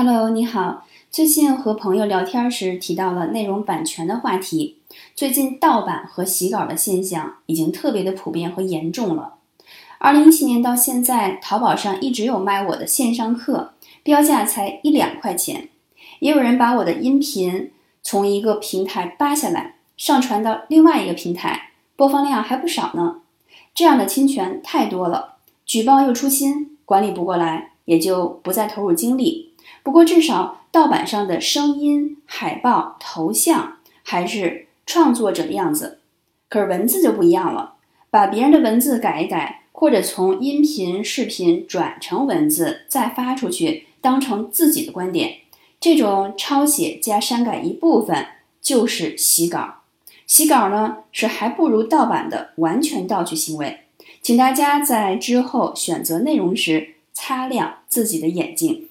Hello，你好。最近和朋友聊天时提到了内容版权的话题。最近盗版和洗稿的现象已经特别的普遍和严重了。二零一七年到现在，淘宝上一直有卖我的线上课，标价才一两块钱。也有人把我的音频从一个平台扒下来，上传到另外一个平台，播放量还不少呢。这样的侵权太多了，举报又出心，管理不过来，也就不再投入精力。不过，至少盗版上的声音、海报、头像还是创作者的样子，可是文字就不一样了。把别人的文字改一改，或者从音频、视频转成文字再发出去，当成自己的观点，这种抄写加删改一部分就是洗稿。洗稿呢，是还不如盗版的完全盗取行为。请大家在之后选择内容时擦亮自己的眼睛。